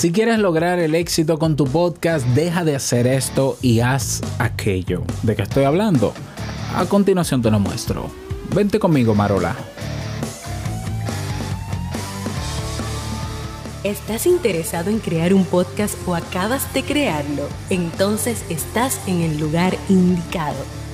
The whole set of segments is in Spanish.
Si quieres lograr el éxito con tu podcast, deja de hacer esto y haz aquello. ¿De qué estoy hablando? A continuación te lo muestro. Vente conmigo, Marola. ¿Estás interesado en crear un podcast o acabas de crearlo? Entonces estás en el lugar indicado,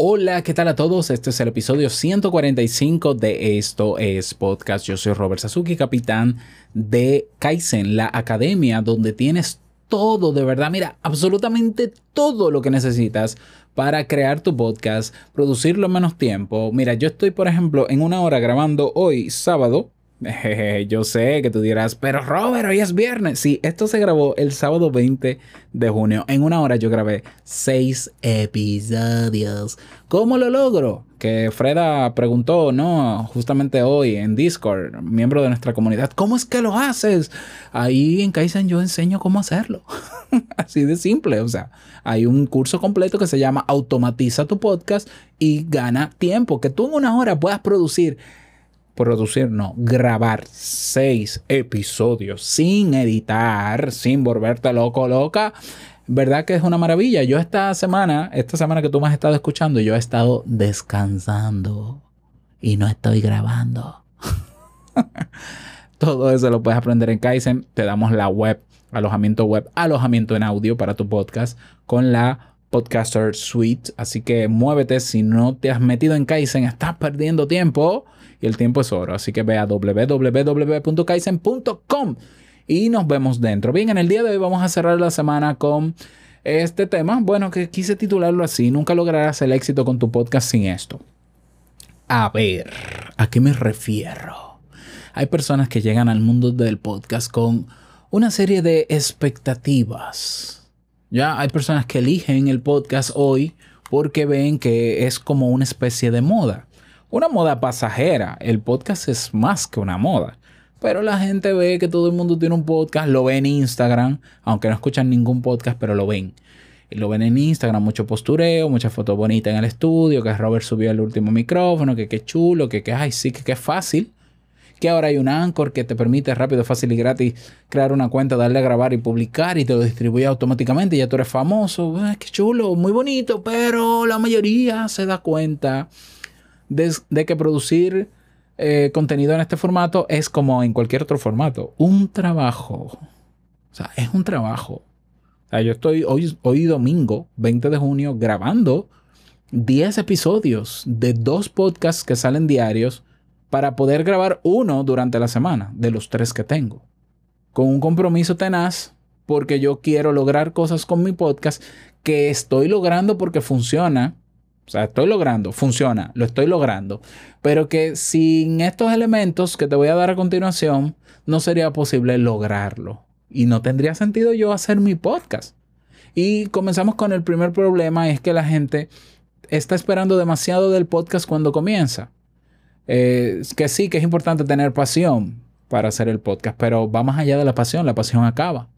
Hola, ¿qué tal a todos? Este es el episodio 145 de Esto es Podcast. Yo soy Robert Sasuki, capitán de Kaizen, la academia donde tienes todo, de verdad, mira, absolutamente todo lo que necesitas para crear tu podcast, producirlo en menos tiempo. Mira, yo estoy, por ejemplo, en una hora grabando hoy, sábado, yo sé que tú dirás, pero Robert, hoy es viernes. Sí, esto se grabó el sábado 20 de junio. En una hora yo grabé seis episodios. ¿Cómo lo logro? Que Freda preguntó, ¿no? Justamente hoy en Discord, miembro de nuestra comunidad, ¿cómo es que lo haces? Ahí en Kaizen yo enseño cómo hacerlo. Así de simple. O sea, hay un curso completo que se llama Automatiza tu podcast y gana tiempo. Que tú en una hora puedas producir producir, no, grabar seis episodios sin editar, sin volverte loco, loca. ¿Verdad que es una maravilla? Yo esta semana, esta semana que tú me has estado escuchando, yo he estado descansando y no estoy grabando. Todo eso lo puedes aprender en Kaizen. Te damos la web, alojamiento web, alojamiento en audio para tu podcast con la Podcaster Suite. Así que muévete. Si no te has metido en Kaizen, estás perdiendo tiempo y el tiempo es oro. Así que ve a www.kaizen.com y nos vemos dentro. Bien, en el día de hoy vamos a cerrar la semana con este tema. Bueno, que quise titularlo así. Nunca lograrás el éxito con tu podcast sin esto. A ver, ¿a qué me refiero? Hay personas que llegan al mundo del podcast con una serie de expectativas. Ya hay personas que eligen el podcast hoy porque ven que es como una especie de moda una moda pasajera. El podcast es más que una moda. Pero la gente ve que todo el mundo tiene un podcast, lo ve en Instagram, aunque no escuchan ningún podcast, pero lo ven. Y lo ven en Instagram, mucho postureo, muchas fotos bonitas en el estudio, que Robert subió el último micrófono, que qué chulo, que qué, ay, sí, que qué fácil. Que ahora hay un Anchor que te permite rápido, fácil y gratis crear una cuenta, darle a grabar y publicar y te lo distribuye automáticamente. Y ya tú eres famoso. Qué chulo, muy bonito, pero la mayoría se da cuenta de, que producir eh, contenido en este formato es como en cualquier otro formato, un trabajo. O sea, es un trabajo. O sea, yo estoy hoy, hoy domingo, 20 de junio, grabando 10 episodios de dos podcasts que salen diarios para poder grabar uno durante la semana de los tres que tengo. Con un compromiso tenaz porque yo quiero lograr cosas con mi podcast que estoy logrando porque funciona o sea, estoy logrando, funciona, lo estoy logrando. Pero que sin estos elementos que te voy a dar a continuación, no sería posible lograrlo. Y no tendría sentido yo hacer mi podcast. Y comenzamos con el primer problema, es que la gente está esperando demasiado del podcast cuando comienza. Eh, que sí, que es importante tener pasión para hacer el podcast, pero va más allá de la pasión, la pasión acaba.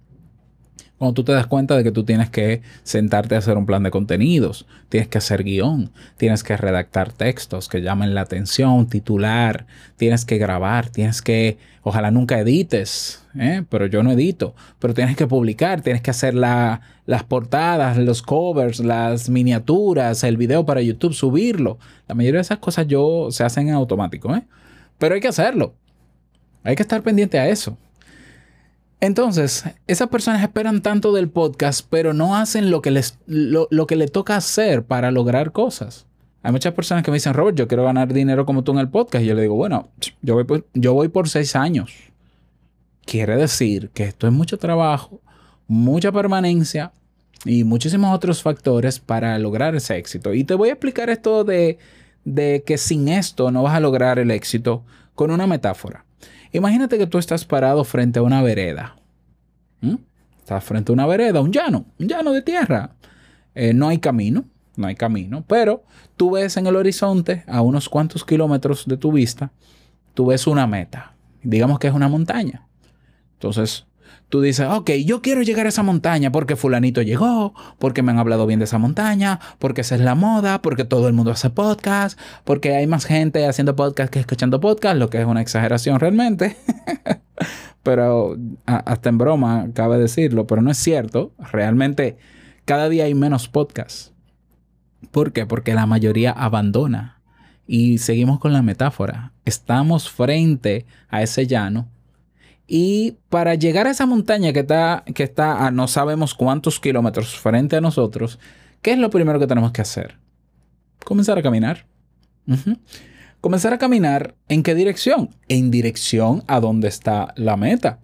Cuando tú te das cuenta de que tú tienes que sentarte a hacer un plan de contenidos, tienes que hacer guion, tienes que redactar textos que llamen la atención, titular, tienes que grabar, tienes que, ojalá nunca edites, ¿eh? pero yo no edito, pero tienes que publicar, tienes que hacer las portadas, los covers, las miniaturas, el video para YouTube, subirlo. La mayoría de esas cosas yo se hacen en automático, ¿eh? pero hay que hacerlo. Hay que estar pendiente a eso. Entonces, esas personas esperan tanto del podcast, pero no hacen lo que les lo, que le toca hacer para lograr cosas. Hay muchas personas que me dicen, Robert, yo quiero ganar dinero como tú en el podcast. Y yo le digo, bueno, yo voy por, yo voy por seis años. Quiere decir que esto es mucho trabajo, mucha permanencia y muchísimos otros factores para lograr ese éxito. Y te voy a explicar esto de, de que sin esto no vas a lograr el éxito con una metáfora. Imagínate que tú estás parado frente a una vereda. Estás frente a una vereda, un llano, un llano de tierra. Eh, no hay camino, no hay camino, pero tú ves en el horizonte, a unos cuantos kilómetros de tu vista, tú ves una meta. Digamos que es una montaña. Entonces, tú dices, ok, yo quiero llegar a esa montaña porque fulanito llegó, porque me han hablado bien de esa montaña, porque esa es la moda, porque todo el mundo hace podcast, porque hay más gente haciendo podcast que escuchando podcast, lo que es una exageración realmente. pero hasta en broma cabe decirlo, pero no es cierto. Realmente cada día hay menos podcasts. ¿Por qué? Porque la mayoría abandona. Y seguimos con la metáfora. Estamos frente a ese llano y para llegar a esa montaña que está, que está a no sabemos cuántos kilómetros frente a nosotros, ¿qué es lo primero que tenemos que hacer? Comenzar a caminar. Comenzar a caminar en qué dirección? En dirección a donde está la meta,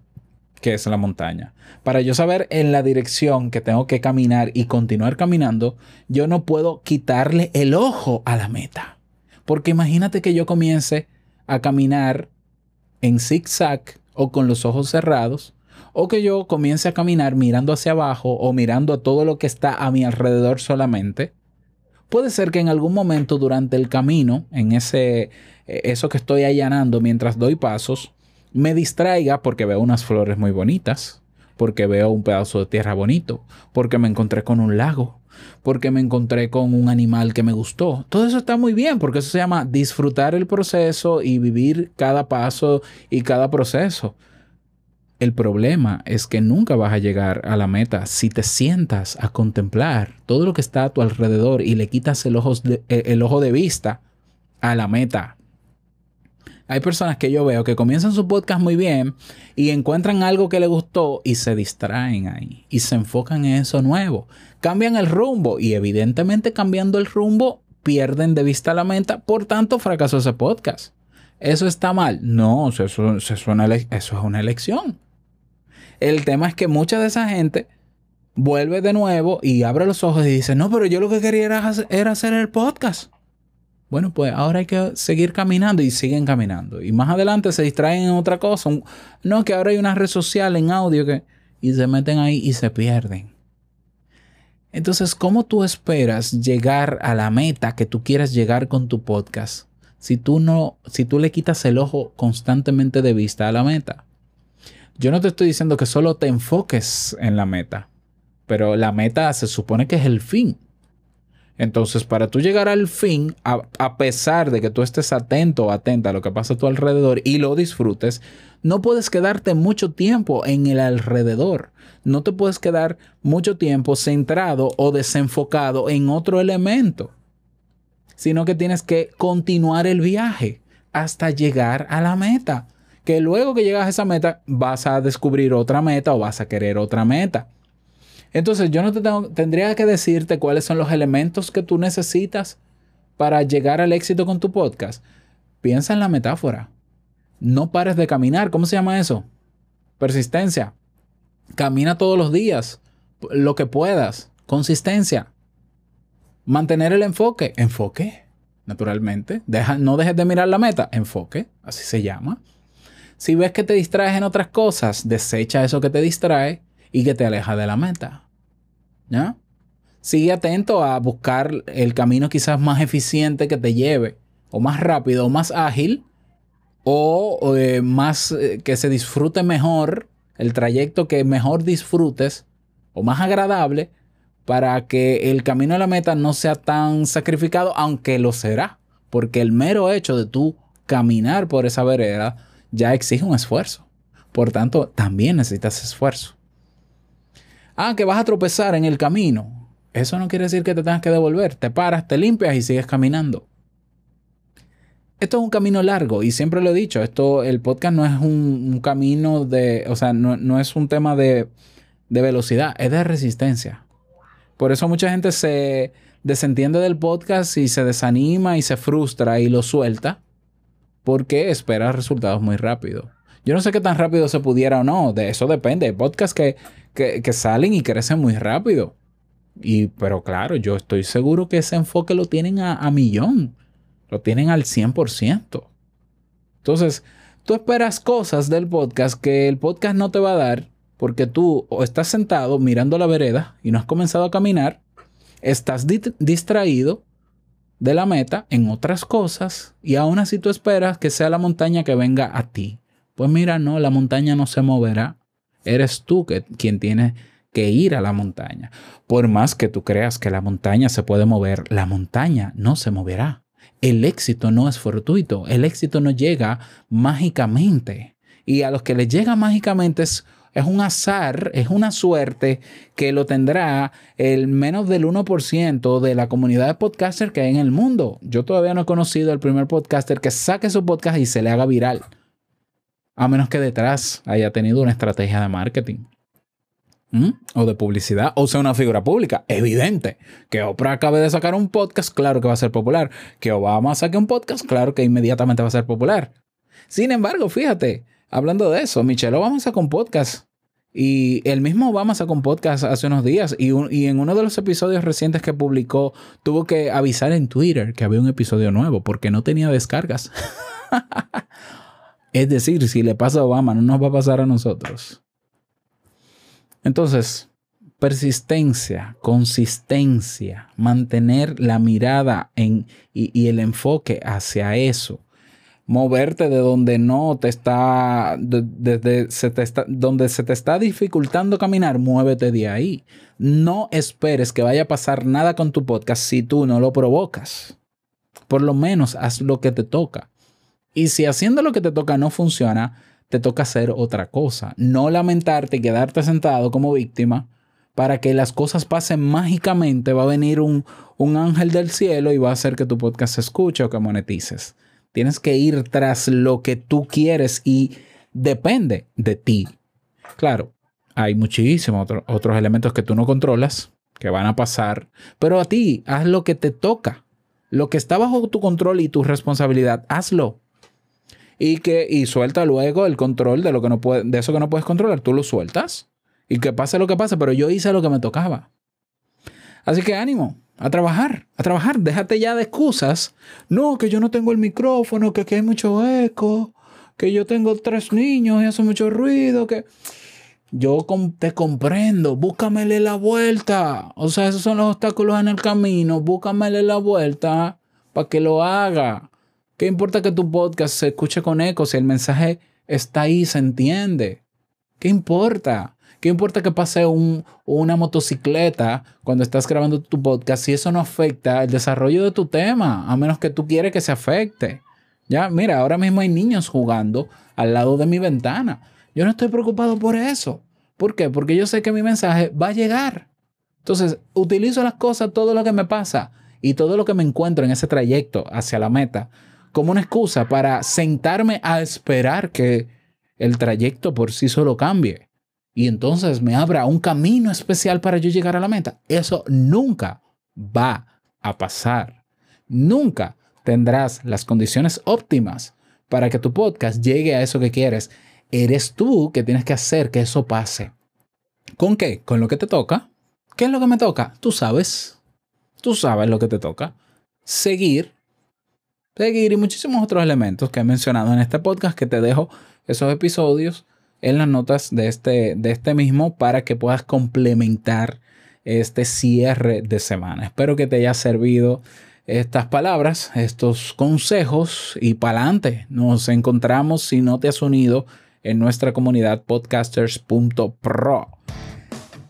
que es la montaña. Para yo saber en la dirección que tengo que caminar y continuar caminando, yo no puedo quitarle el ojo a la meta. Porque imagínate que yo comience a caminar en zigzag o con los ojos cerrados, o que yo comience a caminar mirando hacia abajo o mirando a todo lo que está a mi alrededor solamente. Puede ser que en algún momento durante el camino, en ese eh, eso que estoy allanando mientras doy pasos, me distraiga porque veo unas flores muy bonitas, porque veo un pedazo de tierra bonito, porque me encontré con un lago, porque me encontré con un animal que me gustó. Todo eso está muy bien porque eso se llama disfrutar el proceso y vivir cada paso y cada proceso. El problema es que nunca vas a llegar a la meta si te sientas a contemplar todo lo que está a tu alrededor y le quitas el, eh, el ojo de vista a la meta. Hay personas que yo veo que comienzan su podcast muy bien y encuentran algo que les gustó y se distraen ahí y se enfocan en eso nuevo. Cambian el rumbo y evidentemente cambiando el rumbo pierden de vista la meta, por tanto fracasó ese podcast. ¿Eso está mal? No, eso, eso, es una elección. El tema es que mucha de esa gente vuelve de nuevo y abre los ojos y dice, no, pero yo lo que quería era hacer el podcast. Bueno, pues ahora hay que seguir caminando y siguen caminando. Y más adelante se distraen en otra cosa. No, que ahora hay una red social en audio que... Y se meten ahí y se pierden. Entonces, ¿cómo tú esperas llegar a la meta que tú quieres llegar con tu podcast si tú no, si tú le quitas el ojo constantemente de vista a la meta? Yo no te estoy diciendo que solo te enfoques en la meta, pero la meta se supone que es el fin. Entonces, para tú llegar al fin, a, pesar de que tú estés atento o atenta a lo que pasa a tu alrededor y lo disfrutes, no puedes quedarte mucho tiempo en el alrededor. No te puedes quedar mucho tiempo centrado o desenfocado en otro elemento, sino que tienes que continuar el viaje hasta llegar a la meta. Que luego que llegas a esa meta, vas a descubrir otra meta o vas a querer otra meta. Entonces yo no te tengo, tendría que decirte cuáles son los elementos que tú necesitas para llegar al éxito con tu podcast. Piensa en la metáfora. No pares de caminar. ¿Cómo se llama eso? Persistencia. Camina todos los días, lo que puedas. Consistencia. Mantener el enfoque. Enfoque, naturalmente. No dejes de mirar la meta. Enfoque, así se llama. Si ves que te distraes en otras cosas, desecha eso que te distrae y que te aleja de la meta. Sigue atento a buscar el camino quizás más eficiente que te lleve, o más rápido, o más ágil, o, eh, más eh, que se disfrute mejor, el trayecto que mejor disfrutes, o más agradable, para que el camino a la meta no sea tan sacrificado, aunque lo será, porque el mero hecho de tú caminar por esa vereda ya exige un esfuerzo. Por tanto, también necesitas esfuerzo. Ah, que vas a tropezar en el camino. Eso no quiere decir que te tengas que devolver. Te paras, te limpias y sigues caminando. Esto es un camino largo y siempre lo he dicho, esto, el podcast no es un, camino de, o sea, no, es un tema de, de velocidad, es de resistencia. Por eso mucha gente se desentiende del podcast y se desanima y se frustra y lo suelta porque espera resultados muy rápido. Yo no sé qué tan rápido se pudiera o no, de eso depende. Hay podcasts que que, salen y crecen muy rápido. Y, pero claro, yo estoy seguro que ese enfoque lo tienen a, millón. Lo tienen al 100%. Entonces, tú esperas cosas del podcast que el podcast no te va a dar porque tú o estás sentado mirando la vereda y no has comenzado a caminar, estás distraído de la meta en otras cosas y aún así tú esperas que sea la montaña que venga a ti. Pues mira, no, la montaña no se moverá. Eres tú que, quien tiene que ir a la montaña. Por más que tú creas que la montaña se puede mover, la montaña no se moverá. El éxito no es fortuito, el éxito no llega mágicamente. Y a los que les llega mágicamente es es un azar, es una suerte que lo tendrá el menos del 1% de la comunidad de podcasters que hay en el mundo. Yo todavía no he conocido al primer podcaster que saque su podcast y se le haga viral. A menos que detrás haya tenido una estrategia de marketing. O de publicidad, o sea, una figura pública. Evidente. Que Oprah acabe de sacar un podcast, claro que va a ser popular. Que Obama saque un podcast, claro que inmediatamente va a ser popular. Sin embargo, fíjate, hablando de eso, Michelle Obama sacó un podcast y el mismo Obama sacó un podcast hace unos días y, en uno de los episodios recientes que publicó tuvo que avisar en Twitter que había un episodio nuevo porque no tenía descargas. es decir, si le pasa a Obama, no nos va a pasar a nosotros. Entonces, persistencia, consistencia, mantener la mirada en, y el enfoque hacia eso moverte de donde no te está, desde se te está, donde se te está dificultando caminar, muévete de ahí. No esperes que vaya a pasar nada con tu podcast si tú no lo provocas. Por lo menos haz lo que te toca. Y si haciendo lo que te toca no funciona, te toca hacer otra cosa. No lamentarte y quedarte sentado como víctima para que las cosas pasen mágicamente. Va a venir un, un ángel del cielo y va a hacer que tu podcast se escuche o que monetices. Tienes que ir tras lo que tú quieres y depende de ti. Claro, hay muchísimos otros elementos que tú no controlas, que van a pasar, pero a ti, haz lo que te toca. Lo que está bajo tu control y tu responsabilidad, hazlo. Y que y suelta luego el control de lo que no puede, de eso que no puedes controlar, tú lo sueltas y que pase lo que pase, pero yo hice lo que me tocaba. Así que ánimo, a trabajar, a trabajar. Déjate ya de excusas. No, que yo no tengo el micrófono, que aquí hay mucho eco, que yo tengo tres niños y hace mucho ruido, que yo te comprendo, búscamele la vuelta. O sea, esos son los obstáculos en el camino, búscamele la vuelta para que lo haga. ¿Qué importa que tu podcast se escuche con eco si el mensaje está ahí, se entiende? ¿Qué importa? ¿Qué importa que pase una motocicleta cuando estás grabando tu podcast si eso no afecta el desarrollo de tu tema, a menos que tú quieres que se afecte? Ya, mira, ahora mismo hay niños jugando al lado de mi ventana. Yo no estoy preocupado por eso. ¿Por qué? Porque yo sé que mi mensaje va a llegar. Entonces, utilizo las cosas, todo lo que me pasa y todo lo que me encuentro en ese trayecto hacia la meta como una excusa para sentarme a esperar que el trayecto por sí solo cambie y entonces me abra un camino especial para yo llegar a la meta. Eso nunca va a pasar. Nunca tendrás las condiciones óptimas para que tu podcast llegue a eso que quieres. Eres tú que tienes que hacer que eso pase. ¿Con qué? Con lo que te toca. ¿Qué es lo que me toca? Tú sabes. Tú sabes lo que te toca. Seguir. Seguir y muchísimos otros elementos que he mencionado en este podcast que te dejo esos episodios en las notas de este, de este mismo para que puedas complementar este cierre de semana. Espero que te haya servido estas palabras, estos consejos y para adelante. Nos encontramos si no te has unido en nuestra comunidad podcasters.pro.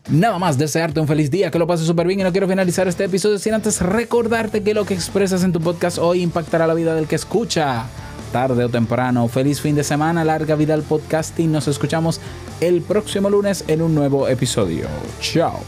Nada más desearte un feliz día, que lo pases súper bien y no quiero finalizar este episodio sin antes recordarte que lo que expresas en tu podcast hoy impactará la vida del que escucha tarde o temprano. Feliz fin de semana, larga vida al podcasting. Nos escuchamos el próximo lunes en un nuevo episodio. Chao.